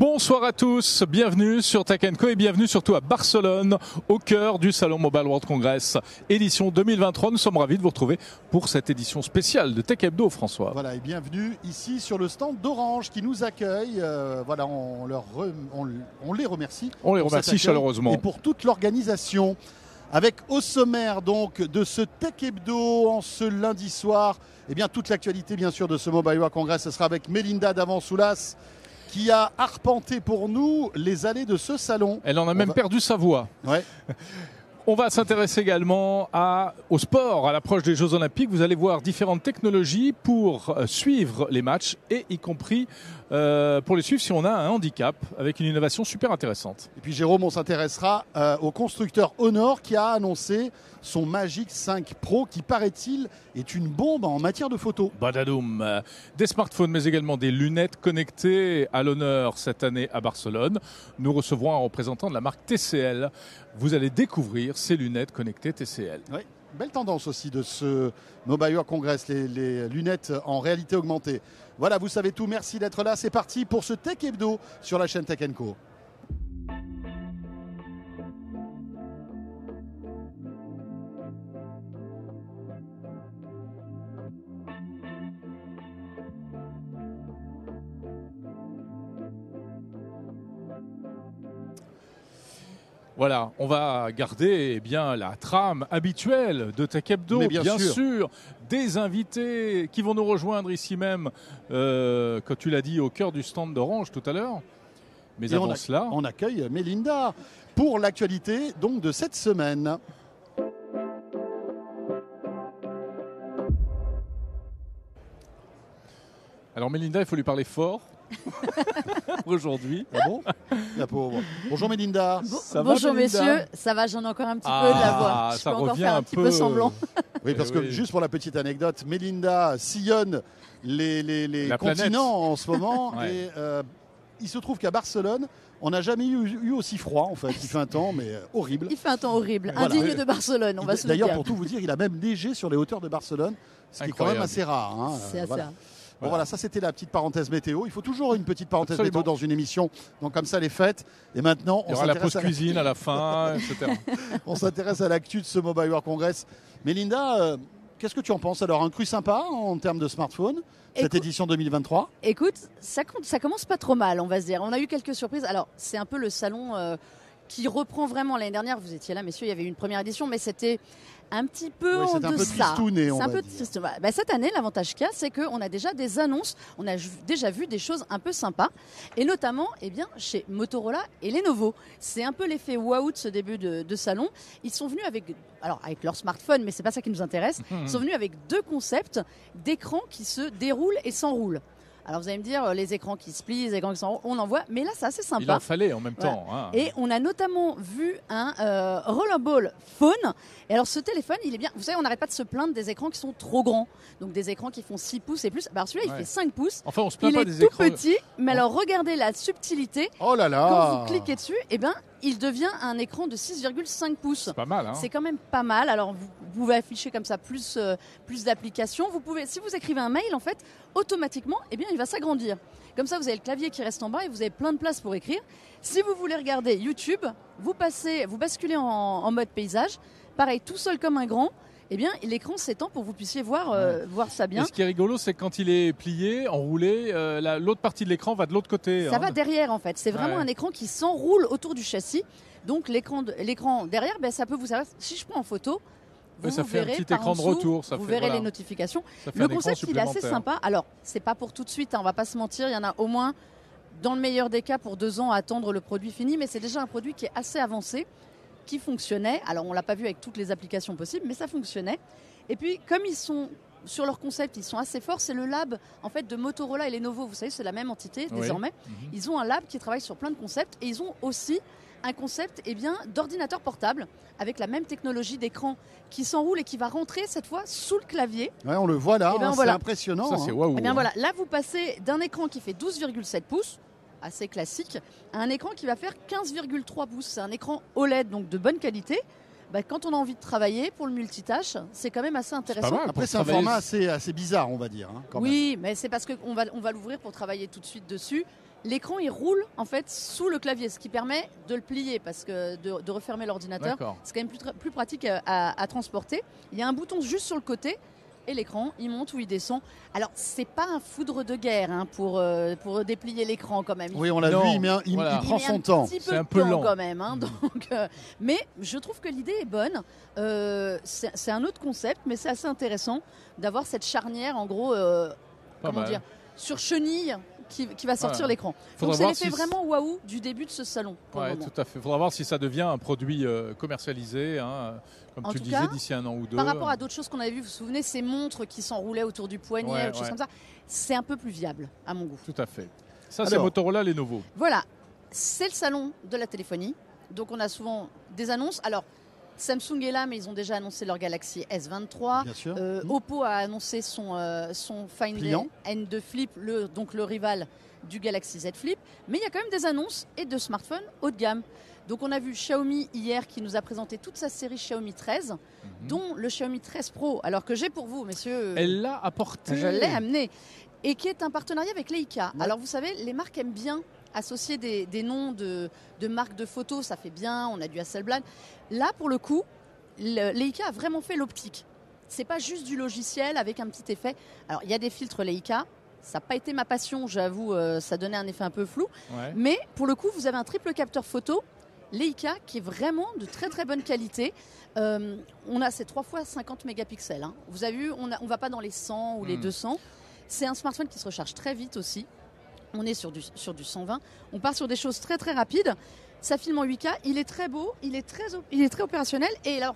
Bonsoir à tous, bienvenue sur Tech Co et bienvenue surtout à Barcelone, au cœur du Salon Mobile World Congress, édition 2023. Nous sommes ravis de vous retrouver pour cette édition spéciale de Tech Hebdo, François. Voilà, et bienvenue ici sur le stand d'Orange qui nous accueille. Euh, voilà, on, leur on, on, les remercie. On les remercie chaleureusement. Et pour toute l'organisation. Avec au sommaire donc de ce Tech Hebdo en ce lundi soir, et eh bien toute l'actualité bien sûr de ce Mobile World Congress, ce sera avec Melinda Davansoulas qui a arpenté pour nous les allées de ce salon. Elle en a même perdu sa voix. Ouais. On va s'intéresser également à, au sport, à l'approche des Jeux Olympiques. Vous allez voir différentes technologies pour euh, suivre les matchs et y compris euh, pour les suivre si on a un handicap avec une innovation super intéressante. Et puis Jérôme, on s'intéressera euh, au constructeur Honor qui a annoncé son Magic 5 Pro qui paraît-il est une bombe en matière de photo. Badadoum. Des smartphones mais également des lunettes connectées à l'honneur cette année à Barcelone. Nous recevrons un représentant de la marque TCL. Vous allez découvrir ces lunettes connectées TCL. Oui. Belle tendance aussi de ce Mobile World Congress, les, les, lunettes en réalité augmentée. Voilà, vous savez tout. Merci d'être là. C'est parti pour ce Tech Hebdo sur la chaîne Tech Co. Voilà, on va garder eh bien la trame habituelle de Tech Hebdo, bien, sûr. Des invités qui vont nous rejoindre ici même, euh, comme tu l'as dit, au cœur du stand d'Orange tout à l'heure. Mais avant cela, on accueille Mélinda pour l'actualité donc de cette semaine. Alors Mélinda, il faut lui parler fort. aujourd'hui. Ah bon? La pauvre. Bonjour Mélinda. bonjour messieurs, ça va, j'en ai encore un petit peu de la voix. Ah, Je ça peux encore revient faire un, un petit peu. peu semblant. Oui, parce que juste pour la petite anecdote, Mélinda sillonne les, les, les La planète. continents en ce moment Ouais. et euh, il se trouve qu'à Barcelone, on n'a jamais eu, eu aussi froid en fait. Il fait un temps mais euh, horrible. Il fait un temps horrible, Voilà. indigne de Barcelone, on va se le D'ailleurs, dire. pour tout vous dire, il a même neigé sur les hauteurs de Barcelone, ce qui est quand même assez rare. hein. C'est assez voilà. rare. Bon voilà, ça c'était la petite parenthèse météo. Il faut toujours une petite parenthèse Absolument. météo dans une émission. Donc comme ça les fêtes. Et maintenant, il y on aura la s'intéresse pause à la- cuisine à la fin, etc. on s'intéresse à l'actu de ce Mobile World Congress. Mélinda, euh, qu'est-ce que tu en penses Alors? Un cru sympa en termes de smartphone cette Écoute- édition 2023. Écoute, ça, compte- ça commence pas trop mal, on va se dire. On a eu quelques surprises. Alors, c'est un peu le salon euh, qui reprend vraiment l'année dernière. Vous étiez là, messieurs, il y avait eu une première édition, mais c'était un petit peu Oui, en un peu deçà. tristouné, on C'est un peu triste. Bah, cette année, l'avantage qu'il y a, c'est qu'on a déjà des annonces. On a déjà vu des choses un peu sympas, et notamment, eh bien, chez Motorola et Lenovo. C'est un peu l'effet waouh de ce début de, de salon. Ils sont venus avec, alors avec leur smartphone, mais c'est pas ça qui nous intéresse. Ils sont venus avec deux concepts d'écrans qui se déroulent et s'enroulent. Alors vous allez me dire, euh, les écrans qui se plient, les écrans qui s'enroulent, on en voit, mais là c'est assez Il sympa. en fallait en même Voilà. temps. hein. Et on a notamment vu un euh, Rollerball Phone. Et alors ce téléphone, il est bien. Vous savez, on n'arrête pas de se plaindre des écrans qui sont trop grands. Donc des écrans qui font 6 pouces et plus. Bah, alors celui-là, il fait 5 pouces. Enfin, on se plaint Il pas est des tout écrans. petit, mais alors regardez la subtilité. Oh là là Quand vous cliquez dessus, eh ben, il devient un écran de 6,5 pouces. C'est pas mal. Hein. C'est quand même pas mal. Alors vous vous pouvez afficher comme ça plus, euh, plus d'applications. Vous pouvez, si vous écrivez un mail, en fait, automatiquement, eh bien, il va s'agrandir. Comme ça, vous avez le clavier qui reste en bas et vous avez plein de place pour écrire. Si vous voulez regarder YouTube, vous passez, vous basculez en, en mode paysage. Pareil, tout seul comme un grand. Eh bien, l'écran s'étend pour que vous puissiez voir, euh, voir ça Et bien. ce qui est rigolo, c'est que quand il est plié, enroulé, euh, la- l'autre partie de l'écran va de l'autre côté. Ça hein. va derrière en fait. C'est vraiment Ouais. un écran qui s'enroule autour du châssis. Donc l'écran de- l'écran derrière, ben, ça peut vous servir. Si je prends en photo, vous, ça vous fait un verrez petit par écran de retour, ça vous fait- verrez voilà. les notifications. Le un concept, il est assez sympa. Alors, c'est pas pour tout de suite, hein, on va pas se mentir. Il y en a au moins, dans le meilleur des cas, pour deux ans à attendre le produit fini. Mais c'est déjà un produit qui est assez avancé, qui fonctionnait. Alors, on l'a pas vu avec toutes les applications possibles, mais ça fonctionnait. Et puis, comme ils sont sur leur concept, ils sont assez forts. C'est le lab en fait de Motorola et Lenovo. Vous savez, c'est la même entité Oui. désormais. Mhm. Ils ont un lab qui travaille sur plein de concepts et ils ont aussi un concept eh bien, d'ordinateur portable avec la même technologie d'écran qui s'enroule et qui va rentrer cette fois sous le clavier. Ouais, on le voit là, Eh ben hein, voilà. c'est impressionnant. Ça, c'est hein. waouh. Eh bien hein. voilà, là vous passez d'un écran qui fait 12,7 pouces, assez classique, à un écran qui va faire 15,3 pouces. C'est un écran OLED donc de bonne qualité. Bah, quand on a envie de travailler pour le multitâche, c'est quand même assez intéressant. mal. Après, c'est un format assez, assez bizarre, on va dire. hein, quand même. Oui, mais c'est parce qu'on va, on va l'ouvrir pour travailler tout de suite dessus. L'écran il roule en fait sous le clavier, ce qui permet de le plier parce que de, de refermer l'ordinateur, c'est quand même plus, plus pratique à, à- à transporter. Il y a un bouton juste sur le côté et l'écran il monte ou il descend. Alors c'est pas un foudre de guerre hein, pour euh, pour déplier l'écran quand même. Il Oui, on l'a vu, il, met un- il- voilà. il prend met son un temps. C'est un peu lent. quand même. hein, Mhm. donc, euh, mais je trouve que l'idée est bonne. Euh, c'est un autre concept, mais c'est assez intéressant d'avoir cette charnière, en gros, euh, comment mal. dire, sur chenille qui, qui va sortir Voilà. l'écran. Faudra Donc c'est l'effet si- vraiment waouh du début de ce salon. Pour Ouais, le tout à fait. Il faudra voir si ça devient un produit euh, commercialisé, hein, comme En tu disais, d'ici un an ou deux. Par rapport à d'autres choses qu'on avait vues, vous vous souvenez, ces montres qui s'enroulaient autour du poignet, Ouais, ou choses comme ça, c'est un peu plus viable à mon goût. Tout à fait. Ça, c'est. Motorola Lenovo. Voilà, c'est le salon de la téléphonie. Donc on a souvent des annonces. Alors Samsung est là, mais ils ont déjà annoncé leur Galaxy S23. Bien sûr. Euh, Mhm. Oppo a annoncé son, euh, son Find Pliant. N2 Flip, le, donc le rival du Galaxy Z Flip. Mais il y a quand même des annonces et de smartphones haut de gamme. Donc on a vu Xiaomi hier qui nous a présenté toute sa série Xiaomi 13, Mhm. dont le Xiaomi 13 Pro, alors que j'ai pour vous, messieurs. Elle l'a apporté. Je l'ai amené. Et qui est un partenariat avec Leica. Ouais. Alors vous savez, les marques aiment bien associer des, des noms de, de marques de photos, ça fait bien, on a du Hasselblad. Là, pour le coup, le- Leica a vraiment fait l'optique. C'est pas juste du logiciel avec un petit effet. Alors il y a des filtres Leica, ça n'a pas été ma passion, j'avoue, euh, ça donnait un effet un peu flou. Ouais. Mais pour le coup, vous avez un triple capteur photo Leica qui est vraiment de très très bonne qualité. Euh, on a ces 3 fois 50 mégapixels. hein. Vous avez vu, on ne va pas dans les 100 ou les Hmm. 200. C'est un smartphone qui se recharge très vite aussi. On est sur du, sur du 120. On part sur des choses très très rapides. Ça filme en 8K. Il est très beau, il est très, il est très opérationnel. Et alors,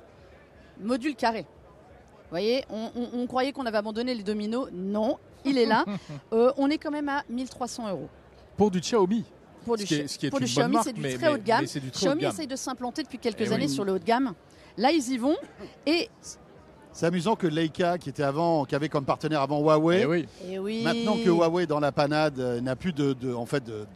module carré. Vous voyez, on, on- on croyait qu'on avait abandonné les dominos. Non, il est là. Euh, on est quand même à 1300 euros. Pour du Xiaomi. Pour du, ce qui est pour Xiaomi, c'est du mais- très haut de gamme. haut de Xiaomi gamme. essaye de s'implanter depuis quelques Eh oui. années sur le haut de gamme. Là, ils y vont. Et, C'est amusant que Leica, qui était avant, qui avait comme partenaire avant Huawei, Eh oui. et oui. maintenant que Huawei est dans la panade euh, n'a plus de, de- en fait de, de-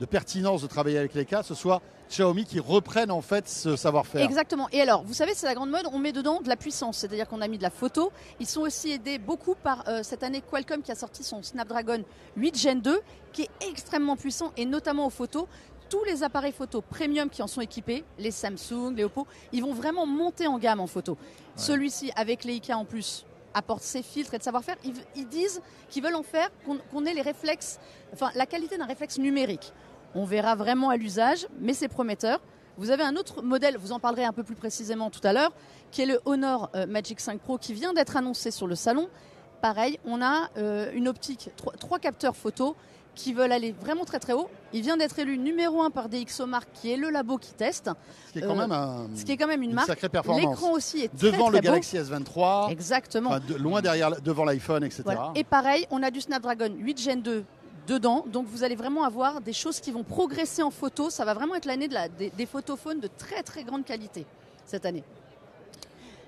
de pertinence de travailler avec Leica, ce soit Xiaomi qui reprenne en fait ce savoir-faire. Exactement. Et alors, vous savez, c'est la grande mode, on met dedans de la puissance, c'est-à-dire qu'on a mis de la photo. Ils sont aussi aidés beaucoup par euh, cette année Qualcomm qui a sorti son Snapdragon 8 Gen 2, qui est extrêmement puissant et notamment aux photos. Tous les appareils photo premium qui en sont équipés, les Samsung, les Oppo, ils vont vraiment monter en gamme en photo. Celui-ci, avec Leica en plus, apporte ses filtres et de savoir-faire. Ils, ils disent qu'ils veulent en faire qu'on ait les réflexes, enfin la qualité d'un réflexe numérique. On verra vraiment à l'usage, mais c'est prometteur. Vous avez un autre modèle, vous en parlerez un peu plus précisément tout à l'heure, qui est le Honor euh, Magic 5 Pro qui vient d'être annoncé sur le salon. Pareil, on a euh, une optique, trois, trois capteurs photo qui veulent aller vraiment très très haut. Il vient d'être élu numéro 1 par DxOMark, qui est le labo qui teste, Ce qui est quand Euh, même un- ce qui est quand même une, une marque. sacrée performance. L'écran aussi est très Devant très le beau. Galaxy S23, Exactement. enfin, de- loin derrière, devant l'iPhone, etc. Voilà. Et pareil, on a du Snapdragon 8 Gen 2 dedans, donc vous allez vraiment avoir des choses qui vont progresser en photo. Ça va vraiment être l'année de la- des, des photophones de très très grande qualité cette année.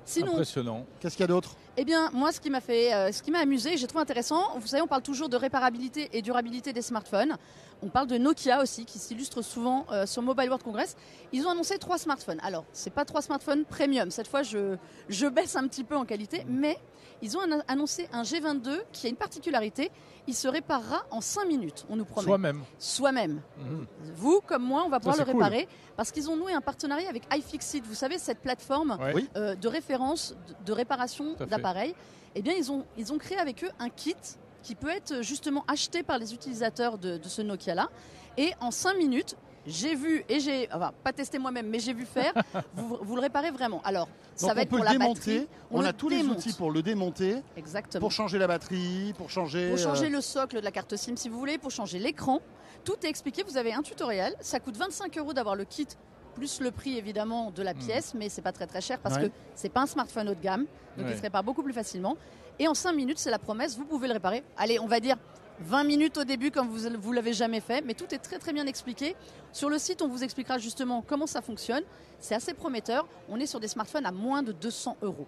Sinon, Impressionnant. Qu'est-ce qu'il y a d'autre? Eh bien, moi, ce qui m'a fait, euh, ce qui m'a amusé, j'ai trouvé intéressant. Vous savez, on parle toujours de réparabilité et durabilité des smartphones. On parle de Nokia aussi, qui s'illustre souvent euh, sur Mobile World Congress. Ils ont annoncé trois smartphones. Alors, c'est pas trois smartphones premium. Cette fois, je, je baisse un petit peu en qualité, mais ils ont an- annoncé un G22 qui a une particularité. Il se réparera en 5 minutes. On nous promet. Soi-même. Soi-même. Mhm. Vous, comme moi, on va pouvoir le cool. réparer parce qu'ils ont noué un partenariat avec iFixit. Vous savez, cette plateforme. Oui. euh, de référence de, réparation d'appareils, eh bien, ils ont, ils ont créé avec eux un kit qui peut être justement acheté par les utilisateurs de, de ce Nokia-là. Et en 5 minutes, j'ai vu, et j'ai, enfin, pas testé moi-même, mais j'ai vu faire, vous, vous le réparez vraiment. Alors, ça Donc va on être peut pour le la démonter, batterie. on, a tous démonte. les outils pour le démonter, Exactement. pour changer la batterie, pour changer... Pour changer euh, le socle de la carte SIM si vous voulez, pour changer l'écran. Tout est expliqué, vous avez un tutoriel. Ça coûte 25 euros d'avoir le kit, plus le prix évidemment de la pièce, mais c'est pas très très cher parce Ouais. que c'est pas un smartphone haut de gamme, donc Ouais. il se répare beaucoup plus facilement. Et en 5 minutes, c'est la promesse, vous pouvez le réparer. Allez, on va dire 20 minutes au début comme vous vous l'avez jamais fait, mais tout est très très bien expliqué. Sur le site, on vous expliquera justement comment ça fonctionne. C'est assez prometteur. On est sur des smartphones à moins de 200 euros.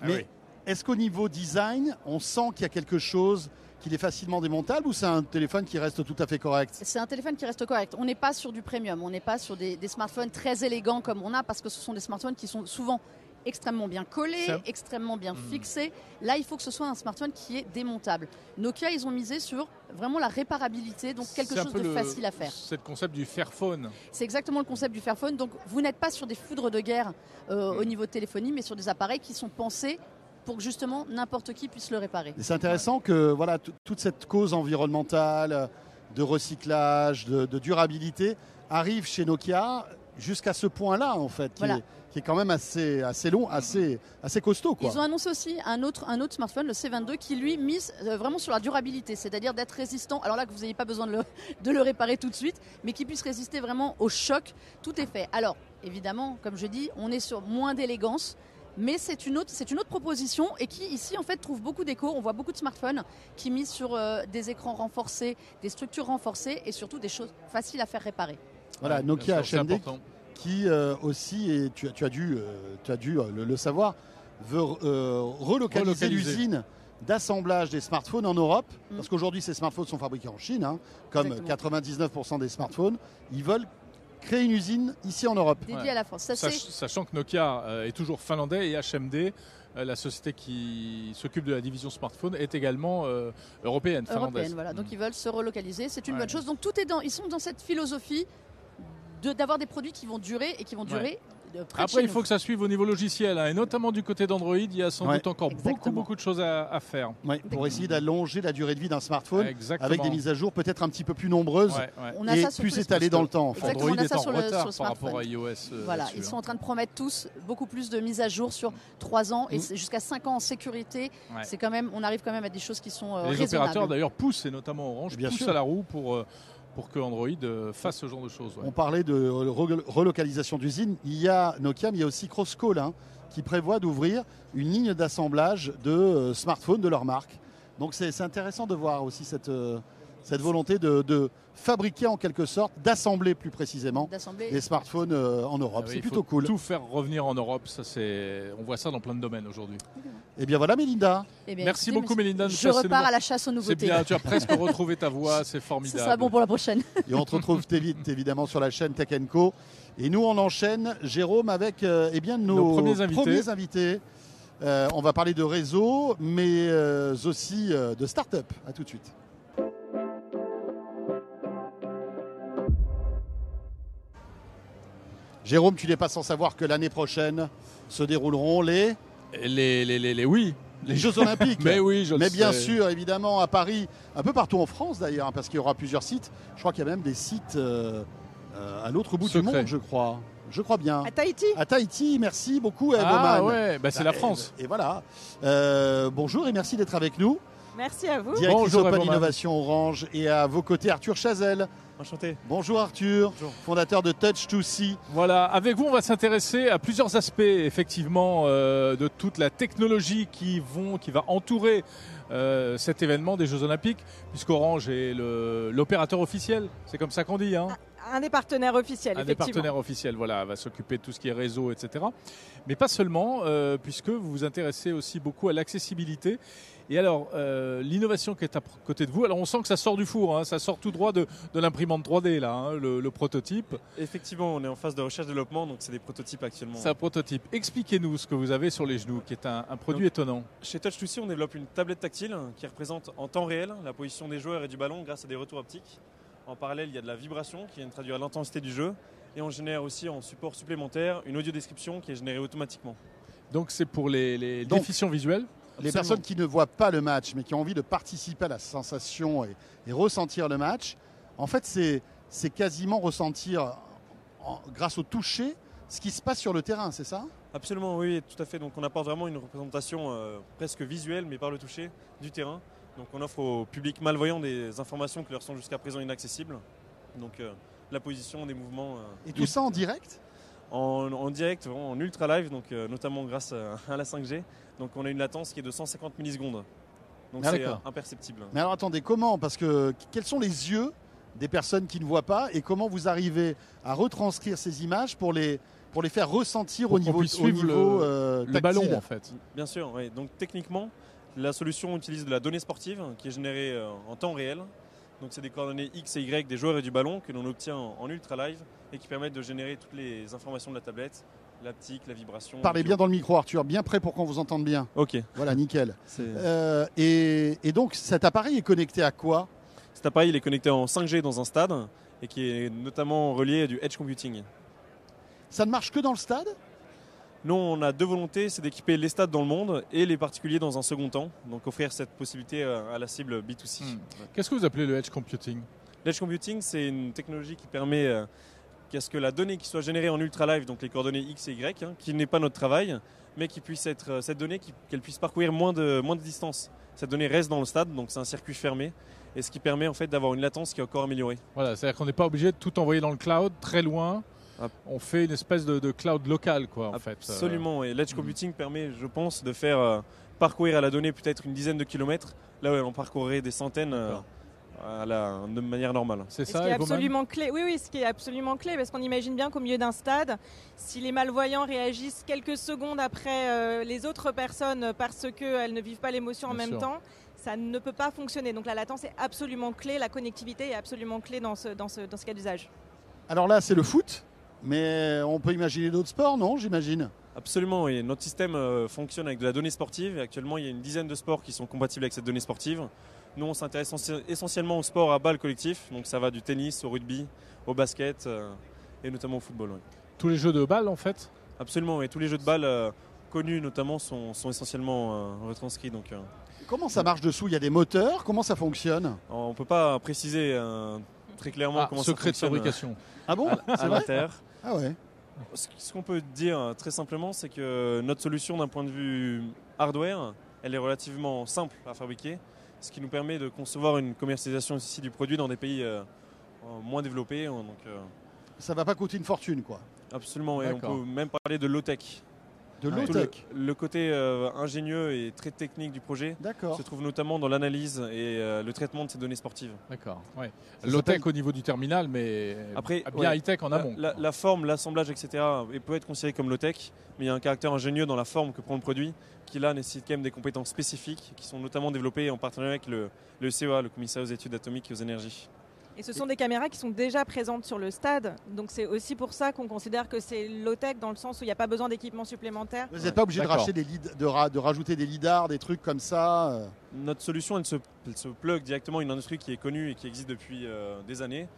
Ah Mais oui. est-ce qu'au niveau design, on sent qu'il y a quelque chose qu'il est facilement démontable ou c'est un téléphone qui reste tout à fait correct? C'est un téléphone qui reste correct. On n'est pas sur du premium, on n'est pas sur des, des smartphones très élégants comme on a parce que ce sont des smartphones qui sont souvent extrêmement bien collé, Ça- extrêmement bien Hmm. fixé. Là, il faut que ce soit un smartphone qui est démontable. Nokia, ils ont misé sur vraiment la réparabilité, donc quelque chose de le- facile à faire. C'est le concept du Fairphone. C'est exactement le concept du Fairphone. Donc, vous n'êtes pas sur des foudres de guerre euh, Hmm. au niveau de téléphonie, mais sur des appareils qui sont pensés pour que justement n'importe qui puisse le réparer. C'est intéressant que voilà, toute cette cause environnementale, de recyclage, de, de durabilité arrive chez Nokia jusqu'à ce point-là, en fait, qui, Voilà. est, qui est quand même assez, assez long, assez, assez costaud. Quoi. Ils ont annoncé aussi un autre, un autre smartphone, le C22, qui lui mise euh, vraiment sur la durabilité, c'est-à-dire d'être résistant. Alors là, que vous n'ayez pas besoin de le, de le réparer tout de suite, mais qui puisse résister vraiment au choc. Tout est fait. Alors, évidemment, comme je dis, on est sur moins d'élégance. Mais c'est une, autre, c'est une autre proposition et qui ici en fait trouve beaucoup d'écho. On voit beaucoup de smartphones qui misent sur euh, des écrans renforcés, des structures renforcées et surtout des choses faciles à faire réparer. Voilà, Ouais, Nokia sûr, HMD qui euh, aussi, et tu, as- tu as dû, euh, tu as dû euh, le, le savoir, veut euh, relocaliser Relocaliser. l'usine d'assemblage des smartphones en Europe. Mm. Parce qu'aujourd'hui, ces smartphones sont fabriqués en Chine, hein, comme Exactement. 99% des smartphones. Ils veulent créer une usine ici en Europe. Dédié Ouais. à la France. Ça, Sach- c'est sachant que Nokia euh, est toujours finlandais et HMD, euh, la société qui s'occupe de la division smartphone, est également euh, européenne, finlandaise. européenne. Voilà. Donc Mm. ils veulent se relocaliser. C'est une Ouais. bonne chose. Donc tout est dans. Ils sont dans cette philosophie de- d'avoir des produits qui vont durer et qui vont durer. près de Après, il nous. faut que ça suive au niveau logiciel, hein, et notamment du côté d'Android, il y a sans Ouais. doute encore beaucoup, Exactement. beaucoup de choses à, à faire. Ouais, pour essayer d'allonger la durée de vie d'un smartphone Exactement. avec des mises à jour peut-être un petit peu plus nombreuses Ouais, ouais. On a et ça sur plus étalées dans le temps. En fait. Exactement, Android on a est en sur le- retard sur par rapport à iOS. euh, Voilà, ils sont hein. en train de promettre tous beaucoup plus de mises à jour sur 3 ans et Mm. jusqu'à 5 ans en sécurité. Ouais. C'est quand même, on arrive quand même à des choses qui sont euh, Les raisonnables. opérateurs d'ailleurs poussent, et notamment Orange, Bien poussent sûr. à la roue pour, euh, pour que Android euh, fasse ce genre de choses. On parlait de re- relocalisation d'usines. Il y a Nokia, mais il y a aussi Crosscall hein, qui prévoit d'ouvrir une ligne d'assemblage de euh, smartphones de leur marque. Donc c'est c'est intéressant de voir aussi cette, euh, cette volonté de, de fabriquer en quelque sorte, d'assembler plus précisément les smartphones euh, en Europe. Ah oui, c'est plutôt faut cool. Tout faire revenir en Europe, ça c'est, on voit ça dans plein de domaines aujourd'hui. Et bien voilà Mélinda. Eh bien, Merci écoutez, beaucoup Mélinda. de Je repars à la chasse aux C'est nouveautés. bien, tu as presque retrouvé ta voix, c'est Ce formidable. sera bon pour la prochaine. Et on te retrouve très vite évidemment sur la chaîne Tech Co. Et nous on enchaîne, Jérôme, avec euh, eh bien, nos, Nos premiers invités. invités. Euh, on va parler de réseau, mais euh, aussi euh, de start-up. À tout de suite. Jérôme, tu n'es pas sans savoir que l'année prochaine se dérouleront les, Les, les, les, les- oui. les Jeux Olympiques. Mais oui, je le Mais bien sais. sûr, évidemment, à Paris, un peu partout en France d'ailleurs, hein, parce qu'il y aura plusieurs sites. Je crois qu'il y a même des sites euh, euh, à l'autre bout du monde, je crois. Je crois bien. À Tahiti À Tahiti, merci beaucoup, Eve Ah Oman. ouais, bah, c'est la France. Et, et voilà. Euh, bonjour et merci d'être avec nous. Merci à vous. Directrice Bonjour, Open Eve Oman. Innovation Orange et à vos côtés Arthur Chazelle. Enchanté. Bonjour Arthur, Bonjour. fondateur de Touch2C. Voilà, avec vous, on va s'intéresser à plusieurs aspects, effectivement, euh, de toute la technologie qui, vont, qui va entourer euh, cet événement des Jeux Olympiques, puisqu'Orange est l'opérateur officiel, c'est comme ça qu'on dit, hein Un des partenaires officiels, un des partenaires officiels, voilà, va s'occuper de tout ce qui est réseau, etc. Mais pas seulement, euh, puisque vous vous intéressez aussi beaucoup à l'accessibilité. Et alors, euh, l'innovation qui est à côté de vous, alors on sent que ça sort du four, hein, ça sort tout droit de, de l'imprimante 3D, là, hein, le, le prototype. Effectivement, on est en phase de recherche-développement, donc c'est des prototypes actuellement. C'est un prototype. Expliquez-nous ce que vous avez sur les genoux, qui est un, un produit Donc, étonnant. Chez Touch2C, on développe une tablette tactile qui représente en temps réel la position des joueurs et du ballon grâce à des retours optiques. En parallèle, il y a de la vibration qui vient de traduire l'intensité du jeu. Et on génère aussi en support supplémentaire une audio description qui est générée automatiquement. Donc c'est pour les, les Donc, déficients visuels. Les personnes qui ne voient pas le match, mais qui ont envie de participer à la sensation et, et ressentir le match, en fait, c'est c'est quasiment ressentir, en- grâce au toucher, ce qui se passe sur le terrain, c'est ça? Absolument, oui, tout à fait. Donc on apporte vraiment une représentation euh, presque visuelle, mais par le toucher, du terrain. Donc on offre au public malvoyant des informations qui leur sont jusqu'à présent inaccessibles. Donc euh, la position, des mouvements. euh, Et tout ça en direct? En, en direct, en ultra live, donc euh, notamment grâce à, à la 5G. Donc on a une latence qui est de 150 millisecondes. Donc Ah, c'est euh, imperceptible. Mais alors attendez, comment? Parce que quels sont les yeux des personnes qui ne voient pas et comment vous arrivez à retranscrire ces images pour les, pour les faire ressentir Pour au niveau, au niveau le- euh, ballon, en fait. Bien sûr, oui. donc techniquement, la solution utilise de la donnée sportive qui est générée euh, en temps réel. Donc c'est des coordonnées X et Y des joueurs et du ballon que l'on obtient en, ultra live et qui permettent de générer toutes les informations de la tablette l'aptique, la vibration. Parlez bien dans le micro, Arthur, bien prêt pour qu'on vous entende bien. Ok. Voilà, nickel. Euh, et, et donc, cet appareil est connecté à quoi? Cet appareil il est connecté en 5G dans un stade et qui est notamment relié à du edge computing. Ça ne marche que dans le stade? Nous, on a deux volontés, c'est d'équiper les stades dans le monde et les particuliers dans un second temps. Donc offrir cette possibilité euh, à la cible B2C. Hmm. Qu'est-ce que vous appelez le edge computing? L'edge computing, c'est une technologie qui permet euh, qu'à ce que la donnée qui soit générée en ultra live, donc les coordonnées X et Y, hein, qui n'est pas notre travail, mais qui puisse être euh, cette donnée qu'elle puisse parcourir moins de moins de distance. Cette donnée reste dans le stade, donc c'est un circuit fermé, et ce qui permet en fait d'avoir une latence qui est encore améliorée. Voilà, c'est-à-dire qu'on n'est pas obligé de tout envoyer dans le cloud, très loin. On fait une espèce de, de cloud local, quoi, en fait. Euh, Absolument. Et l'edge Mhm. computing permet, je pense, de faire euh, parcourir à la donnée peut-être une dizaine de kilomètres, là où on parcourrait des centaines euh, D'accord. à la, de manière normale. C'est Et ce ça, qui est absolument clé, oui, oui, ce qui est absolument clé, parce qu'on imagine bien qu'au milieu d'un stade, si les malvoyants réagissent quelques secondes après euh, les autres personnes parce qu'elles ne vivent pas l'émotion en Bien même sûr. temps, ça ne peut pas fonctionner. Donc la latence est absolument clé, la connectivité est absolument clé dans ce, dans ce, dans ce cas d'usage. Alors là, c'est le foot, mais on peut imaginer d'autres sports, non J'imagine? Absolument, et notre système euh, fonctionne avec de la donnée sportive. Et actuellement, il y a une dizaine de sports qui sont compatibles avec cette donnée sportive. Nous, on s'intéresse essentie- essentiellement au sport à balles collectif. Donc, ça va du tennis au rugby, au basket euh, et notamment au football. Tous les jeux de balles, en fait? Absolument, et tous les jeux de balles euh, connus notamment sont, sont essentiellement euh, retranscrits. Donc, euh, Comment ça marche dessous? Il y a des moteurs? Comment ça fonctionne? On ne peut pas préciser euh, très clairement Ah, comment secret de ça fonctionne fabrication. Ah bon? euh, à, vrai? l'intérieur. Ah ouais. Ce ce qu'on peut dire euh, très simplement, c'est que notre solution d'un point de vue hardware, elle est relativement simple à fabriquer, ce qui nous permet de concevoir une commercialisation aussi du produit dans des pays euh, moins développés. euh, Donc, euh, Ça va pas coûter une fortune, quoi. absolument, et on peut même parler de low-tech. De low-tech. Le, le côté euh, ingénieux et très technique du projet se trouve notamment dans l'analyse et euh, le traitement de ces données sportives. D'accord. Ouais. Low-tech au niveau du terminal, mais Après, bien ouais. high-tech en amont. la- forme, l'assemblage, etc. et peut être considéré comme low-tech, mais il y a un caractère ingénieux dans la forme que prend le produit qui là nécessite quand même des compétences spécifiques qui sont notamment développées en partenariat avec le, le CEA, le commissaire aux études atomiques et aux énergies. Et ce sont des caméras qui sont déjà présentes sur le stade, donc c'est aussi pour ça qu'on considère que c'est low-tech dans le sens où il n'y a pas besoin d'équipement supplémentaire. Vous n'êtes pas obligé de racheter des lead- de, ra- de rajouter des lidars, des trucs comme ça. euh. Notre solution, elle se, elle se plug directement à une industrie qui est connue et qui existe depuis euh, des années.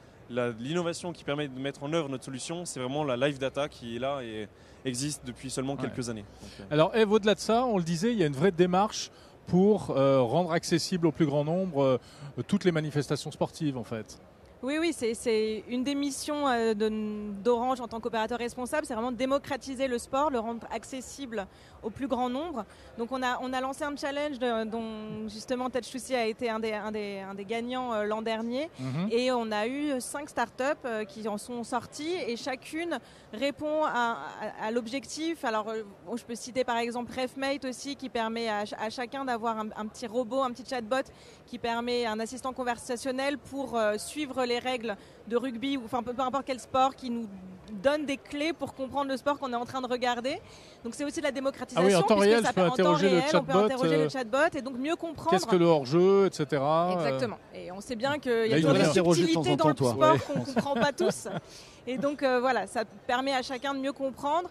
L'innovation qui permet de mettre en œuvre notre solution, c'est vraiment la live data qui est là et existe depuis seulement Ouais. quelques années. Donc, euh, Alors, Eve, au-delà de ça, on le disait, il y a une vraie démarche pour euh, rendre accessible au plus grand nombre euh, toutes les manifestations sportives, en fait. Oui, oui, c'est- une des missions euh, d'Orange en tant qu'opérateur responsable, c'est vraiment de démocratiser le sport, le rendre accessible au plus grand nombre. Donc on a, on a lancé un challenge de- dont justement Touch Touchy a été un des, un des, un des gagnants euh, l'an dernier. Mhm. Et on a eu cinq startups euh, qui en sont sorties et chacune répond à, à- à l'objectif. Alors, je peux citer par exemple RefMate aussi qui permet à, ch- à chacun d'avoir un, un petit robot, un petit chatbot qui permet un assistant conversationnel pour suivre les règles de rugby ou enfin peu, peu importe quel sport qui nous donne des clés pour comprendre le sport qu'on est en train de regarder. Donc c'est aussi de la démocratisation. Ah oui, en temps réel, ça peut- en temps réel, On peut chatbot, interroger euh, le chatbot et donc mieux comprendre. Qu'est-ce que le hors-jeu, etc. euh, Exactement. Et on sait bien qu'il y a toujours des subtilités dans temps, le toi. sport qu'on ne comprend pas tous. Et donc euh, voilà, ça permet à chacun de mieux comprendre.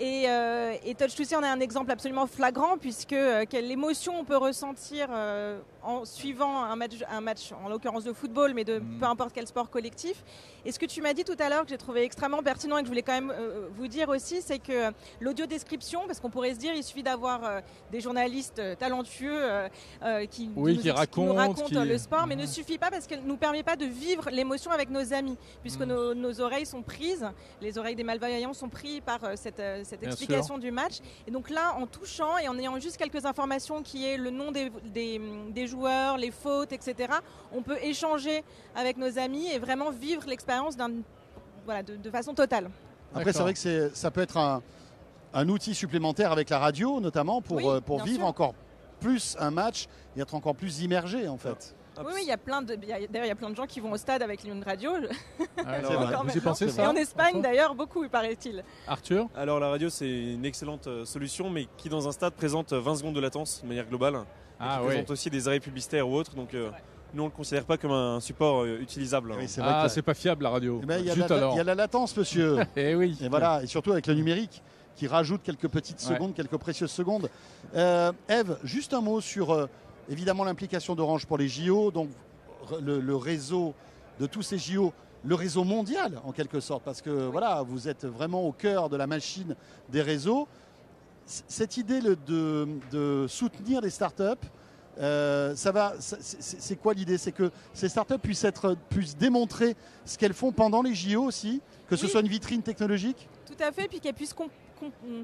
Et, euh, et Touch to See en est un exemple absolument flagrant puisque euh, quelle émotion on peut ressentir euh, en suivant un match, un match en l'occurrence de football, mais de Mm. peu importe quel sport collectif. Et ce que tu m'as dit tout à l'heure que j'ai trouvé extrêmement pertinent et que je voulais quand même euh, vous dire aussi, c'est que l'audio description, parce qu'on pourrait se dire il suffit d'avoir des journalistes talentueux qui, Oui, nous, qui nous racontent, qui- le sport, mais ne suffit pas parce qu'elle ne nous permet pas de vivre l'émotion avec nos amis, puisque Mhm. nos, nos oreilles sont prises, les oreilles des malvoyants sont prises par cette, cette Bien explication du match. Et donc là, en touchant et en ayant juste quelques informations qui est le nom des, des, des joueurs, les fautes, etc., on peut échanger avec nos amis et vraiment vivre l'expérience voilà, de, de façon totale. Après, c'est vrai que c'est- ça peut être un, un outil supplémentaire avec la radio, notamment pour, Oui, euh, pour vivre sûr. encore plus un match et être encore plus immergé, en fait. Oui, oui, il y a plein de, d'ailleurs, il y a plein de gens qui vont au stade avec une radio. Ah, alors. Vous y pensez C'est ça Et en Espagne, d'ailleurs, beaucoup, il paraît-il. Arthur Alors la radio, c'est une excellente euh, solution, mais qui dans un stade présente euh, 20 secondes de latence de manière globale. et Ah qui oui. présente aussi des arrêts publicitaires ou autres. Donc euh, nous, on ne le considère pas comme un support euh, utilisable. Oui, c'est vrai Ah, que- c'est pas fiable la radio. Eh ben, Il y, a la- alors. il y a la latence, monsieur. Eh oui. et voilà, et surtout avec le numérique qui rajoute quelques petites Ouais. secondes, quelques précieuses secondes. Euh, Eve, juste un mot sur euh, évidemment l'implication d'Orange pour les JO, donc le, le réseau de tous ces JO, le réseau mondial en quelque sorte, parce que voilà, vous êtes vraiment au cœur de la machine des réseaux. Cette idée le- de, de soutenir les startups, euh, ça va, c'est quoi l'idée? C'est que ces startups puissent, être, puissent démontrer ce qu'elles font pendant les JO aussi, que ce Oui. soit une vitrine technologique? Tout à fait, puis qu'elle puisse com- com-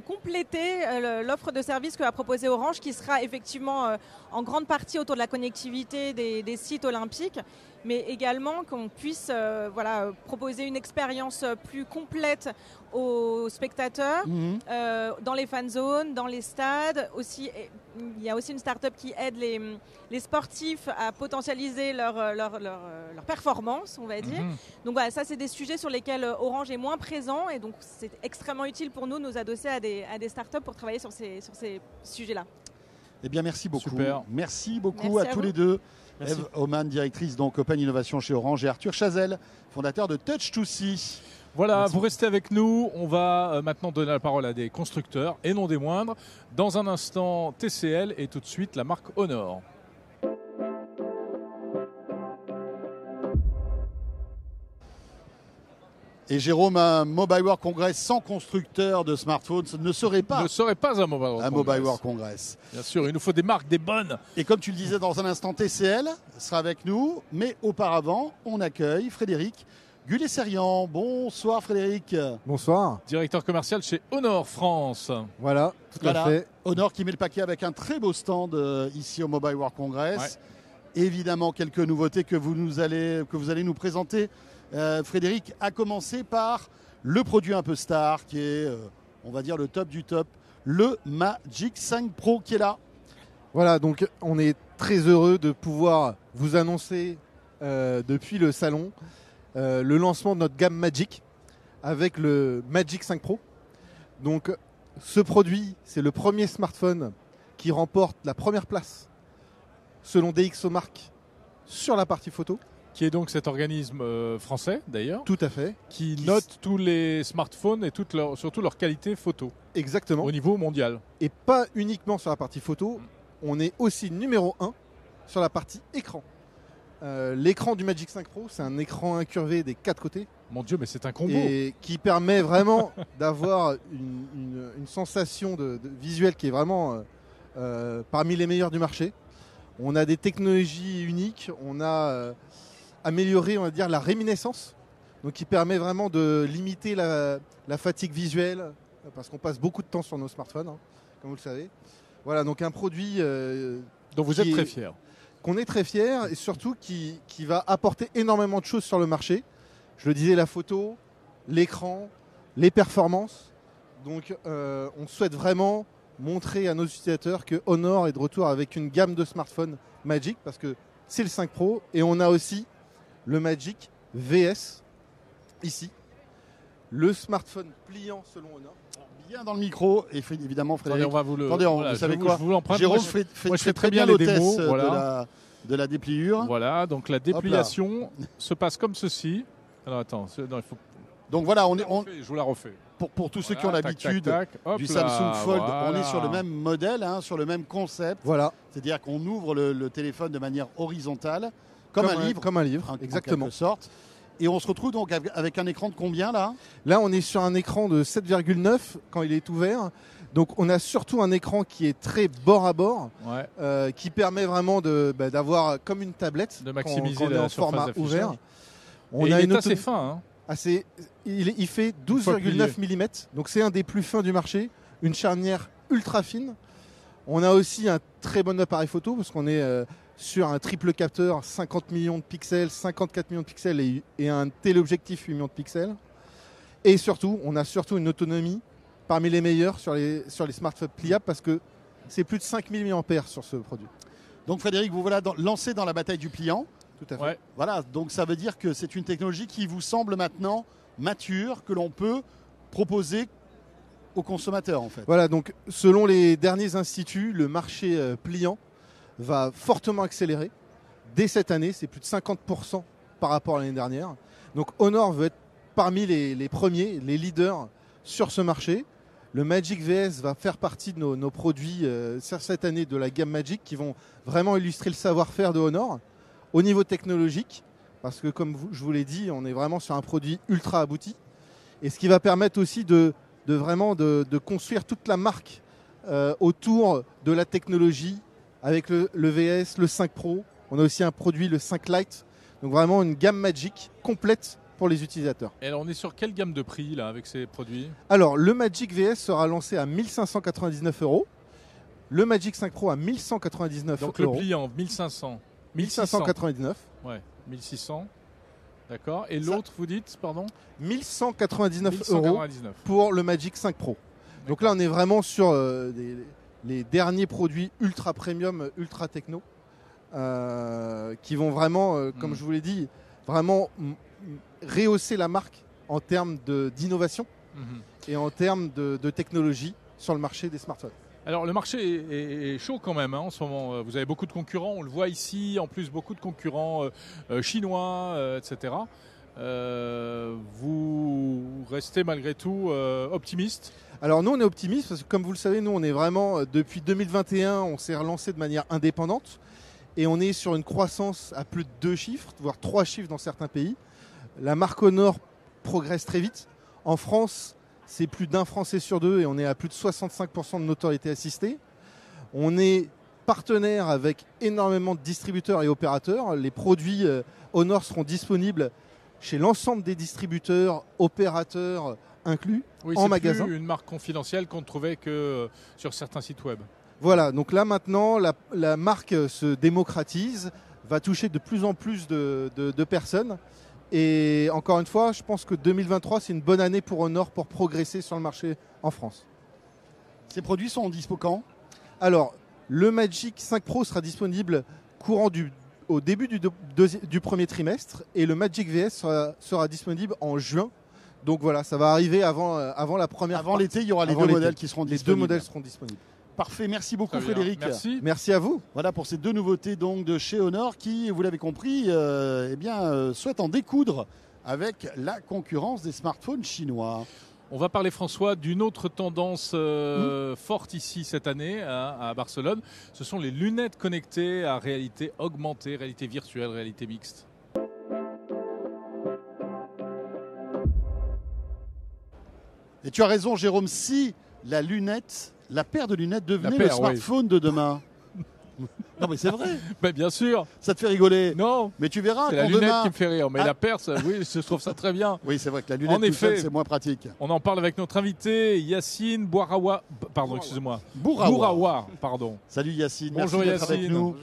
compléter euh, l'offre de service que va proposer Orange, qui sera effectivement euh, en grande partie autour de la connectivité des, sites olympiques, mais également qu'on puisse euh, proposer une expérience plus complète aux spectateurs. euh, dans les fan zones, dans les stades. Aussi, il y a aussi une start-up qui aide les, les sportifs à potentialiser leur, euh, leur, leur, euh, leur performance, on va dire. Mhm. Donc voilà, ça c'est des sujets sur lesquels Orange est moins présent et donc c'est extrêmement utile pour nous de nous adosser à des, à des startups pour travailler sur ces, sur ces sujets-là. Eh bien, merci beaucoup. Super. Merci beaucoup Merci à, à tous les deux. Merci. Eve Oman, directrice donc Open Innovation chez Orange, et Arthur Chazelle, fondateur de Touch2C. Voilà, Merci. vous restez avec nous. On va euh, maintenant donner la parole à des constructeurs et non des moindres. Dans un instant, TCL et tout de suite la marque Honor. Et Jérôme, un Mobile World Congress sans constructeur de smartphones ne serait pas Ne serait pas un Mobile World un Congress. Mobile World Congress. Bien sûr, il nous faut des marques, des bonnes. Et comme tu le disais dans un instant, TCL sera avec nous. Mais auparavant, on accueille Frédéric Gullet-Serian. Bonsoir Frédéric. Bonsoir. Directeur commercial chez Honor France. Voilà, tout Voilà. à fait. Honor qui met le paquet avec un très beau stand euh, ici au Mobile World Congress. Évidemment, quelques nouveautés que vous, nous allez, que vous allez nous présenter. Euh, Frédéric, a commencé par le produit un peu star qui est, euh, on va dire, le top du top, le Magic 5 Pro qui est là. Voilà, donc on est très heureux de pouvoir vous annoncer euh, depuis le salon euh, le lancement de notre gamme Magic avec le Magic 5 Pro. Donc ce produit, c'est le premier smartphone qui remporte la première place selon DxOMark sur la partie photo. Qui est donc cet organisme euh, français d'ailleurs, Tout à fait, qui Qui note tous les smartphones et toute leur, surtout leur qualité photo exactement. au niveau mondial. Et pas uniquement sur la partie photo, on est aussi numéro 1 sur la partie écran. Euh, L'écran du Magic 5 Pro, c'est un écran incurvé des quatre côtés Mon Dieu, mais c'est un combo. et qui permet vraiment d'avoir une, une- une sensation de, de visuelle qui est vraiment euh, euh, parmi les meilleures du marché. On a des technologies uniques, on a euh, amélioré, on va dire, la réminiscence, donc qui permet vraiment de limiter la, la fatigue visuelle, parce qu'on passe beaucoup de temps sur nos smartphones, hein, comme vous le savez. Voilà, donc un produit dont vous êtes est- très fiers. Qu'on est très fier et surtout qui, va apporter énormément de choses sur le marché. Je le disais, la photo, l'écran, les performances. Donc euh, on souhaite vraiment montrer à nos utilisateurs que Honor est de retour avec une gamme de smartphones Magic parce que c'est le 5 Pro et on a aussi le Magic VS ici. Le smartphone pliant selon Honor. Bien dans le micro, et évidemment Attendez, Frédéric. on va vous le. Attendez, on- voilà, vous savez vous- quoi je vous. Jérôme Moi, je- fait, fait- moi, je fais très très bien bien les démos, voilà. de, la, de la dépliure. Voilà, donc la dépliation se passe comme ceci. Alors attends, non, il faut. Donc voilà, on est, on- Je vous la refais. pour, pour tous ceux qui ont l'habitude du là, Samsung Fold, on est sur le même modèle, hein, sur le même concept. Voilà, C'est-à-dire qu'on ouvre le, le téléphone de manière horizontale, comme, un livre, Comme un livre, en- en exactement. quelque sorte. Et on se retrouve donc avec- un écran de combien là? Là, on est sur un écran de 7,9 quand il est ouvert. Donc, on a surtout un écran qui est très bord à bord, Ouais. euh, qui permet vraiment de, bah, d'avoir comme une tablette De quand- maximiser quand on est la en surface format ouvert. On Et a il une est assez fin. hein. assez- il, est- il fait Une fois 12,9 mm, donc c'est un des plus fins du marché, une charnière ultra fine. On a aussi un très bon appareil photo parce qu'on est euh, sur un triple capteur, 50 millions de pixels, 54 millions de pixels et, et un téléobjectif 8 millions de pixels. Et surtout, on a surtout une autonomie parmi les meilleures sur les, sur les smartphones pliables parce que c'est plus de 5000 mAh sur ce produit. Donc Frédéric, vous voilà dans- lancé dans la bataille du pliant. Tout à fait. Ouais. Voilà, donc ça veut dire que c'est une technologie qui vous semble maintenant mature, que l'on peut proposer aux consommateurs en fait. Voilà, donc selon les derniers instituts, le marché euh, pliant va fortement accélérer. Dès cette année, c'est plus de 50% par rapport à l'année dernière. Donc Honor veut être parmi les, premiers, les leaders sur ce marché. Le Magic VS va faire partie de nos, produits euh, cette année de la gamme Magic qui vont vraiment illustrer le savoir-faire de Honor au niveau technologique, parce que comme je vous l'ai dit, on est vraiment sur un produit ultra abouti, et ce qui va permettre aussi de, vraiment de, de construire toute la marque euh, autour de la technologie avec le, le VS, le 5 Pro. On a aussi un produit, le 5 Lite, donc vraiment une gamme Magic complète pour les utilisateurs. Et alors, on est sur quelle gamme de prix là avec ces produits? Alors, le Magic VS sera lancé à 1599 euros. Le Magic 5 Pro à 1199 Donc le euros. pliant 1500. 1600. 1599. Ouais, 1600. D'accord. Et l'autre, vous dites, pardon? 1199 euros 1199. pour le Magic 5 Pro. Donc là, on est vraiment sur euh, des- les derniers produits ultra premium, ultra techno, euh, qui vont vraiment, euh, comme Mm. je vous l'ai dit, vraiment rehausser la marque en termes d'innovation Mhm. et en termes de, de technologie sur le marché des smartphones. Alors le marché est, est- est chaud quand même hein, en ce moment. Euh, Vous avez beaucoup de concurrents, on le voit ici. En plus, beaucoup de concurrents euh, chinois, etc. Vous restez malgré tout optimiste? Alors nous, on est optimiste parce que comme vous le savez, nous, on est vraiment, euh, depuis 2021, on s'est relancé de manière indépendante et on est sur une croissance à plus de deux chiffres, voire trois chiffres dans certains pays. La marque Honor progresse très vite. En France, c'est plus d'un Français sur deux et on est à plus de 65% de notoriété assistée. On est partenaire avec énormément de distributeurs et opérateurs. Les produits euh, Honor seront disponibles chez l'ensemble des distributeurs, opérateurs inclus. Oui, En c'est magasin. plus une marque confidentielle qu'on ne trouvait que euh, sur certains sites web. Voilà, donc là maintenant, la, la marque se démocratise, va toucher de plus en plus de, de- de personnes. Et encore une fois, je pense que 2023, c'est une bonne année pour Honor pour progresser sur le marché en France. Ces produits sont en dispo quand? Alors, le Magic 5 Pro sera disponible courant du, au début du, deux- deuxi- du premier trimestre et le Magic VS sera, sera disponible en juin. Donc voilà, ça va arriver avant, euh, avant la première Avant l'été, il y aura les deux modèles qui seront Les deux disponibles. modèles seront disponibles. Parfait, merci beaucoup. Frédéric. Merci. Merci à vous. Voilà pour ces deux nouveautés donc de chez Honor qui, vous l'avez compris, euh, eh bien, euh, souhaitent en découdre avec la concurrence des smartphones chinois. On va parler, François, d'une autre tendance euh, forte ici cette année hein, à Barcelone. Ce sont les lunettes connectées à réalité augmentée, réalité virtuelle, réalité mixte. Et tu as raison, Jérôme, si la lunette, la paire de lunettes devenait paire, le smartphone de demain. Non mais c'est vrai, Ben, bien sûr, ça te fait rigoler. non, Mais tu verras c'est la lunette demain. qui me fait rire. Mais Ah. la ça, oui, je trouve ça très bien. Oui, c'est vrai que la lunette En effet. c'est moins pratique. On en parle avec notre invité Yacine Bourawa. Pardon, excusez-moi. Bourawa. Bourawa, pardon. Salut Yacine, Bonjour merci d'être avec Yacine. nous.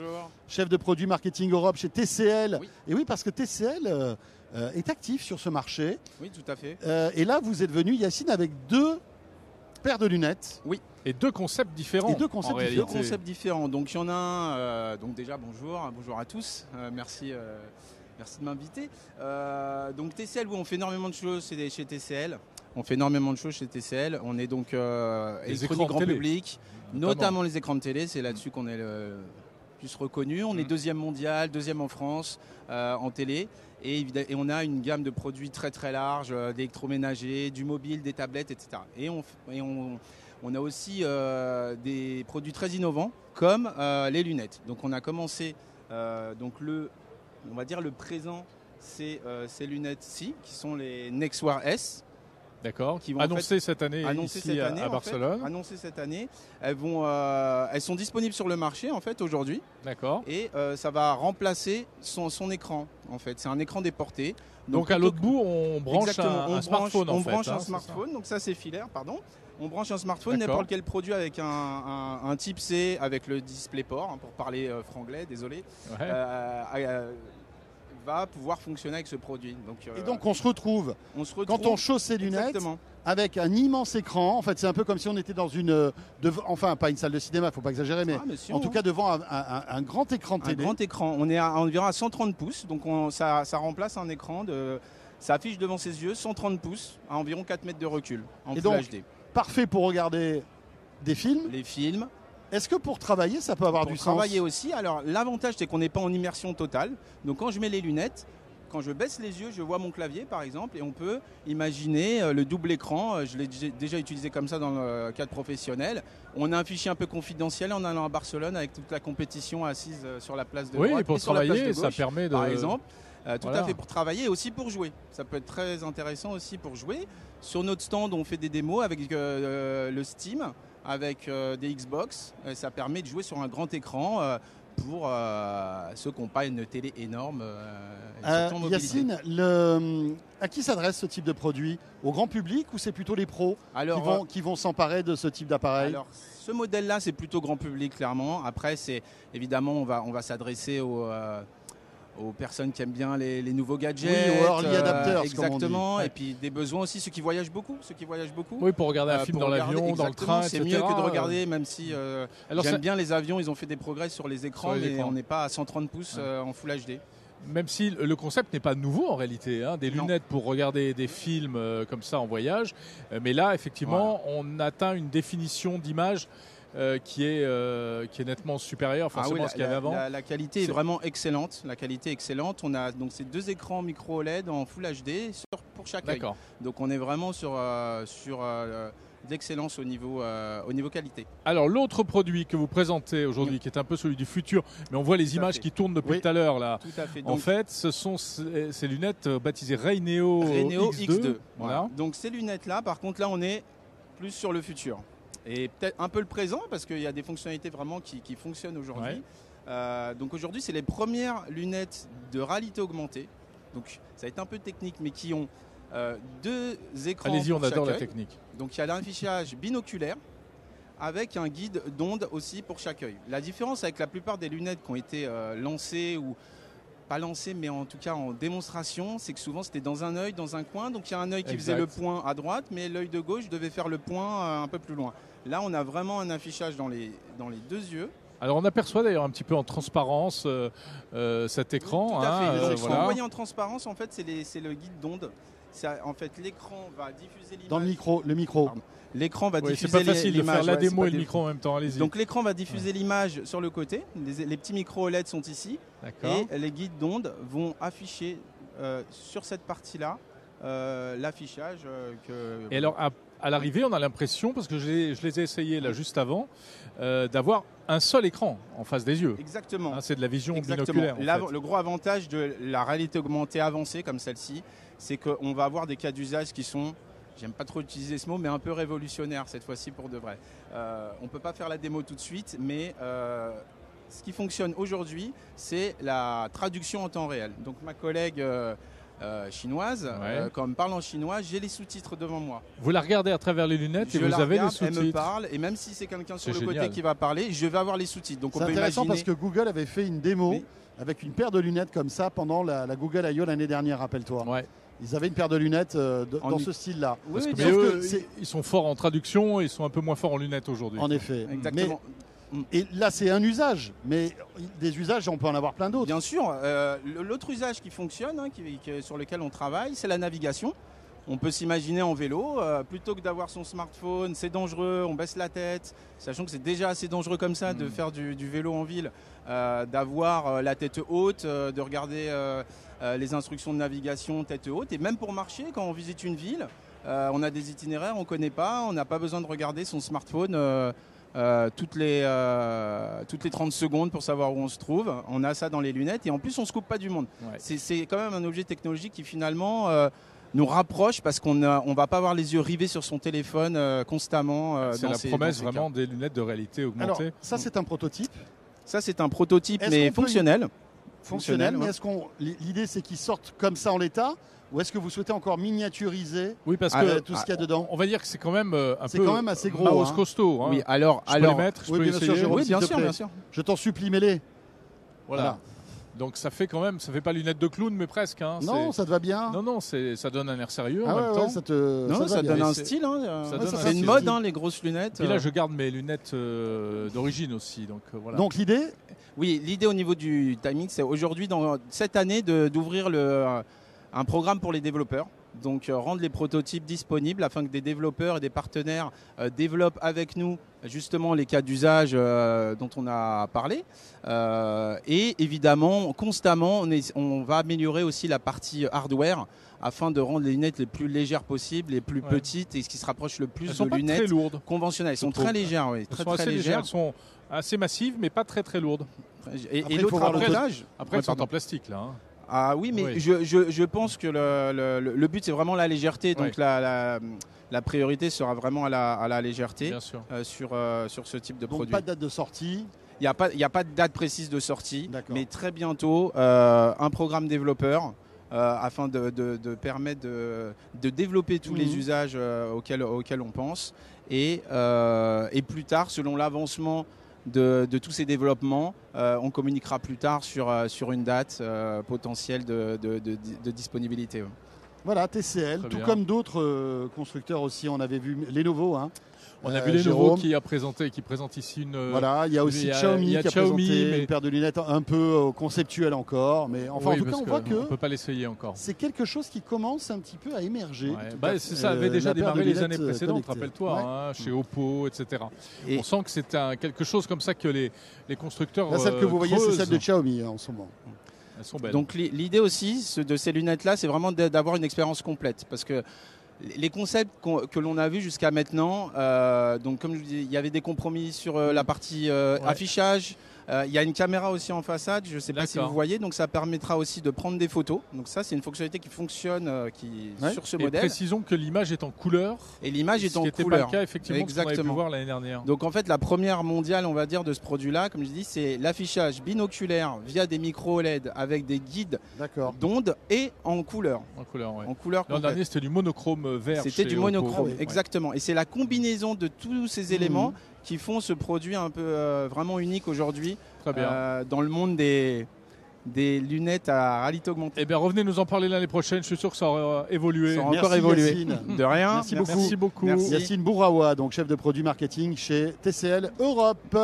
Chef de produit marketing Europe chez TCL. Oui. Et oui, parce que TCL euh, euh, est actif sur ce marché. Oui, tout à fait. Euh, et là, vous êtes venu, Yacine, avec deux paires de lunettes. Et deux concepts différents. Et deux concepts en différents. Deux réalité. concepts différents. Donc il y en a un. euh, donc déjà bonjour, hein, bonjour à tous. Euh, merci, euh, merci de m'inviter. Euh, donc TCL, oui, on fait énormément de choses chez, chez TCL. On fait énormément de choses chez TCL. On est donc euh, Les électronique écrans de grand télé, public, notamment. notamment. les écrans de télé. C'est là-dessus qu'on est le plus reconnu. On est Mhm. deuxième mondial, deuxième en France euh, en télé. Et, on a une gamme de produits très très large, euh, d'électroménager, du mobile, des tablettes, etc. Et on, et on, on a aussi euh, des produits très innovants comme les lunettes. Donc on a commencé donc le, on va dire le présent, c'est ces lunettes-ci qui sont les Nextwear S, D'accord. qui vont en Annoncé cette année annoncées ici cette à- année. à, en fait. Barcelone. annoncées cette année. Elles vont, euh, elles sont disponibles sur le marché en fait aujourd'hui D'accord. et euh, ça va remplacer son, son écran en fait. C'est un écran déporté. Donc, à l'autre bout, on branche un, on un smartphone en on fait. branche hein, un smartphone, donc ça c'est filaire, pardon. On branche un smartphone, n'importe quel produit avec un, un- un type C avec le DisplayPort, hein, pour parler euh, franglais, désolé, Ouais. Va pouvoir fonctionner avec ce produit. Donc, euh, Et donc, on se retrouve, on se retrouve quand on chausse ses lunettes, Exactement. avec un immense écran. En fait, c'est un peu comme si on était dans une. euh, enfin, pas une salle de cinéma, faut pas exagérer, mais Ah, mais en tout cas devant un, un- un grand écran de un grand écran. On est à environ à 130 pouces, donc on- ça, ça remplace un écran de. Ça affiche devant ses yeux 130 pouces à environ 4 mètres de recul en Et Full donc, HD. Parfait pour regarder des films. Les films, Est-ce que pour travailler, ça peut avoir pour du travailler sens aussi. Alors l'avantage c'est qu'on n'est pas en immersion totale. Donc quand je mets les lunettes, quand je baisse les yeux, je vois mon clavier par exemple, et on peut imaginer euh, le double écran. Euh, Je l'ai dé- déjà utilisé comme ça dans le cadre professionnel. On a un fichier un peu confidentiel en allant à Barcelone avec toute la compétition assise euh, sur la place de Oui, droite pour et sur la place travailler, ça permet de. par exemple. Euh, tout Voilà. à fait pour travailler et aussi pour jouer. Ça peut être très intéressant aussi pour jouer. Sur notre stand, on fait des démos avec euh, le Steam, avec euh, des Xbox. Euh, ça permet de jouer sur un grand écran euh, pour euh, ceux qui n'ont pas une télé énorme. euh, Euh. Yacine, le- à qui s'adresse ce type de produit? Au grand public ou c'est plutôt les pros Alors, qui vont, qui vont s'emparer de ce type d'appareil? Alors, ce modèle-là, c'est plutôt grand public, clairement. Après, c'est évidemment, on va, on va s'adresser aux, aux personnes qui aiment bien les, les nouveaux gadgets. Oui, aux early adapters. Exactement. Ouais. Et puis des besoins aussi, ceux qui voyagent beaucoup. Ceux qui voyagent beaucoup. Oui, pour regarder un Euh, film dans l'avion, dans le train, C'est mieux que de regarder, même si euh, j'aime bien les avions, ils ont fait des progrès sur les écrans, Sur les mais écrans. on n'est pas à 130 pouces Ouais. euh, en Full HD. même si le concept n'est pas nouveau en réalité, hein, des Non. lunettes pour regarder des films euh, comme ça en voyage. Euh, mais là, effectivement, on atteint une définition d'image euh, qui, est, euh, qui est nettement supérieure Ah oui, à la, ce qu'il y avait la- avant. la- la qualité est vraiment excellente. La qualité est excellente. On a donc ces deux écrans micro OLED en Full HD sur- pour chaque œil. D'accord. Donc on est vraiment sur, euh, sur d'excellence au niveau, euh, au niveau qualité. Alors l'autre produit que vous présentez aujourd'hui, qui est un peu celui du futur, mais on voit les Tout images qui tournent depuis Oui. tout à l'heure là. Tout à fait. En fait, ce sont ces, ces lunettes baptisées Rayneo, Reneo X2. X2. Voilà. Voilà. Donc ces lunettes-là, par contre, là, on est plus sur le futur. Et peut-être un peu le présent, parce qu'il y a des fonctionnalités vraiment qui, qui fonctionnent aujourd'hui. Ouais. Euh, donc aujourd'hui, c'est les premières lunettes de réalité augmentée. Donc ça va être un peu technique, mais qui ont euh, deux écrans. Allez-y, on adore la technique. Donc il y a l'affichage binoculaire avec un guide d'onde aussi pour chaque œil. La différence avec la plupart des lunettes qui ont été euh, lancées ou pas lancées mais en tout cas en démonstration, c'est que souvent c'était dans un œil, dans un coin. Donc il y a un œil qui faisait le point à droite, mais l'œil de gauche devait faire le point un peu plus loin. Là, on a vraiment un affichage dans les, dans les deux yeux. Alors on aperçoit d'ailleurs un petit peu en transparence euh, euh, cet écran. Tout à hein, fait. euh, Donc, voilà. vous voyez en transparence, en fait, c'est les- c'est le guide d'onde. En fait, l'écran va diffuser l'image. Dans le micro, le micro. L'écran va Oui, c'est diffuser pas facile de l'image. faire la ouais, c'est démo et le micro en même temps. Allez-y. Donc l'écran va diffuser l'image sur le côté. Les, les petits micros OLED sont ici. Et les guides d'onde vont afficher euh, sur cette partie-là euh, l'affichage euh, que. Et alors, à, à l'arrivée, on a l'impression, parce que je les, ai essayés là juste avant, euh, d'avoir un seul écran en face des yeux. Exactement. Hein, c'est de la vision Exactement. binoculaire. en L'av- fait. Le gros avantage de la réalité augmentée avancée comme celle-ci, c'est qu'on va avoir des cas d'usage qui sont, j'aime pas trop utiliser ce mot, mais un peu révolutionnaires cette fois-ci pour de vrai. Euh, on peut pas faire la démo tout de suite, mais euh, ce qui fonctionne aujourd'hui, c'est la traduction en temps réel. Donc ma collègue euh, euh, chinoise, euh, quand elle me parle en chinois, j'ai les sous-titres devant moi. Vous la regardez à travers les lunettes Je et vous la avez regarde, les elle me sous-titres. parle, et même si c'est quelqu'un sur le côté qui va parler, je vais avoir les sous-titres. Donc on C'est peut intéressant imaginer. parce que Google avait fait une démo Oui. avec une paire de lunettes comme ça pendant la, la Google I.O. l'année dernière, rappelle-toi. Ouais. Ils avaient une paire de lunettes euh, de- dans ce style-là. Oui, Parce oui, que bien mais sauf eux, que c'est- ils sont forts en traduction et ils sont un peu moins forts en lunettes aujourd'hui. En effet. Exactement. Mais- et là, c'est un usage, mais des usages, on peut en avoir plein d'autres. Bien sûr, euh, l'autre usage qui fonctionne, hein, qui- qui- sur lequel on travaille, c'est la navigation. On peut s'imaginer en vélo, euh, plutôt que d'avoir son smartphone, c'est dangereux, on baisse la tête, sachant que c'est déjà assez dangereux comme ça de Mm. faire du, du vélo en ville, euh, d'avoir euh, la tête haute, euh, de regarder euh, euh, les instructions de navigation tête haute, et même pour marcher, quand on visite une ville, euh, on a des itinéraires, on ne connaît pas, on n'a pas besoin de regarder son smartphone. euh, euh, toutes, les, euh, toutes les 30 secondes pour savoir où on se trouve. On a ça dans les lunettes et en plus on se coupe pas du monde. Ouais. C'est- C'est quand même un objet technologique qui finalement euh, nous rapproche parce qu'on a- on va pas avoir les yeux rivés sur son téléphone euh, constamment. euh, C'est la ces- promesse vraiment des lunettes de réalité Alors, augmentée. ça, c'est un prototype. Ça c'est un prototype mais peut fonctionnel. fonctionnel, mais ouais. est-ce qu'on l'idée c'est qu'ils sortent comme ça en l'état ou est-ce que vous souhaitez encore miniaturiser oui, parce Ah, que euh, tout ce qu'il y a dedans on va dire que c'est quand même euh, un C'est peu quand même assez gros, Maos hein. costaud. hein. Oui, alors, Je peux les mettre, je Oui, peux bien sûr, essayer. Jérôme. oui, bien sûr, bien sûr. Je t'en supplie, mets-les. Voilà. Voilà. Donc ça fait quand même, ça fait pas lunettes de clown, mais presque. hein. Non, ça te va bien. non, non, ça donne un air sérieux ah en ouais, même ouais, temps. ça te Non, ça, te ça, va donne un C'est- style. hein, euh, c'est un une mode, hein, les grosses lunettes. Et là, euh. je garde mes lunettes euh, d'origine aussi, donc euh, voilà. Donc l'idée, Oui, l'idée au niveau du timing, c'est aujourd'hui, dans cette année, d'ouvrir le- un programme pour les développeurs donc euh, rendre les prototypes disponibles afin que des développeurs et des partenaires euh, développent avec nous justement les cas d'usage euh, dont on a parlé. Euh, et évidemment, constamment, on, est- on va améliorer aussi la partie hardware afin de rendre les lunettes les plus légères possibles, les plus Ouais. petites et ce qui se rapproche le plus Elles sont de pas très lunettes lourdes. conventionnelles. Elles sont très légères, oui, Elles très sont très assez légères. légères. Elles sont assez massives, mais pas très très lourdes. Et, et Après, l'autre avantage, Après, Ouais, elles sont en plastique là. hein. Ah oui, mais Oui. Je, je, je pense que le, le- but c'est vraiment la légèreté, donc la, la, la priorité sera vraiment à la, à la légèreté Bien sûr. euh, sur, euh, sur ce type de Donc produit. pas de date de sortie. Il n'y a, pas- il y a pas de date précise de sortie, mais très bientôt euh, un programme développeur euh, afin de, de- de permettre de, de développer tous les Mhm. usages euh, auxquels, auxquels on pense. Et, euh, et plus tard, selon l'avancement de, tous ces développements, euh, on communiquera plus tard sur, euh, une date euh, potentielle de disponibilité. Voilà, TCL, Très tout bien. comme d'autres euh, constructeurs aussi. On avait vu Lenovo. Hein. On a Euh, vu les nouveaux Jérôme. qui a présenté, qui présente ici une. Voilà, il y a aussi a- Xiaomi a qui a Xiaomi, présenté mais- une paire de lunettes un peu euh, conceptuelle encore. Mais enfin, Oui, en tout cas, on voit que on peut pas l'essayer encore. c'est quelque chose qui commence un petit peu à émerger. Ouais. Bah, ça euh, avait déjà la démarré les années euh, précédentes, rappelle-toi, Ouais. hein, chez Oppo, etc. Et- On sent que c'est quelque chose comme ça que les, les constructeurs. Là, celle que euh, vous voyez, c'est celle de Xiaomi hein, en ce moment. Elles sont belles. Donc li- l'idée aussi de ces lunettes-là, c'est vraiment d'a- d'avoir une expérience complète. Parce que les concepts que l'on a vus jusqu'à maintenant, euh, donc comme je vous dis, il y avait des compromis sur euh, la partie euh, Ouais. affichage. Euh, Il y a une caméra aussi en façade, je ne sais pas si vous voyez, donc ça permettra aussi de prendre des photos. Donc ça, c'est une fonctionnalité qui fonctionne euh, qui, Ouais. sur ce Et modèle. précisons que l'image est en couleur. Et l'image est en n'était pas couleur. le cas effectivement de ce qu'on avait pu Exactement. voir l'année dernière. Donc en fait, la première mondiale, on va dire, de ce produit-là, comme je dis, c'est l'affichage binoculaire via des micro OLED avec des guides D'accord. d'ondes et en couleur. En couleur, ouais. En couleur L'an dernier, c'était du monochrome vert. C'était du monochrome, Ah oui. exactement. Et c'est la combinaison de tous ces éléments Mhm. Qui font ce produit un peu euh, vraiment unique aujourd'hui euh, dans le monde des, des lunettes à réalité augmentée. Eh bien, revenez nous en parler l'année prochaine. Je suis sûr que ça aura évolué. Ça aura Merci, encore évolué. Yacine. De rien. Merci beaucoup. Merci beaucoup. Merci. Yacine Bourawa, donc chef de produit marketing chez TCL Europe.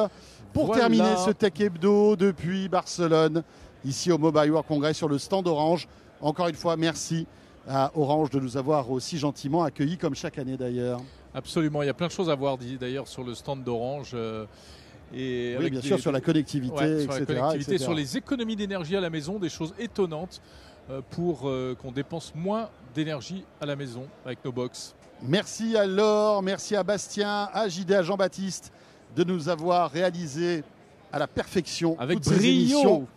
Pour Voilà. terminer ce Tech Hebdo depuis Barcelone, ici au Mobile World Congress sur le stand Orange. Encore une fois, merci à Orange de nous avoir aussi gentiment accueillis, comme chaque année d'ailleurs. Absolument. Il y a plein de choses à voir d'ailleurs sur le stand d'Orange. euh, et Oui, bien des- sûr, sur la connectivité, Ouais, sur la etc., connectivité, etc. sur les économies d'énergie à la maison, des choses étonnantes euh, pour euh, qu'on dépense moins d'énergie à la maison avec nos box. Merci à Laure, merci à Bastien, à JD, à Jean-Baptiste de nous avoir réalisé à la perfection Avec toutes brio.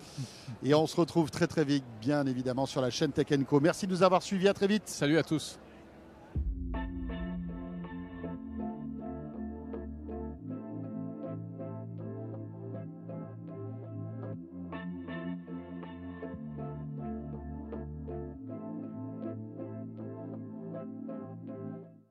Et on se retrouve très très vite, bien évidemment, sur la chaîne Tech Co. Merci de nous avoir suivis, à très vite. Salut à tous.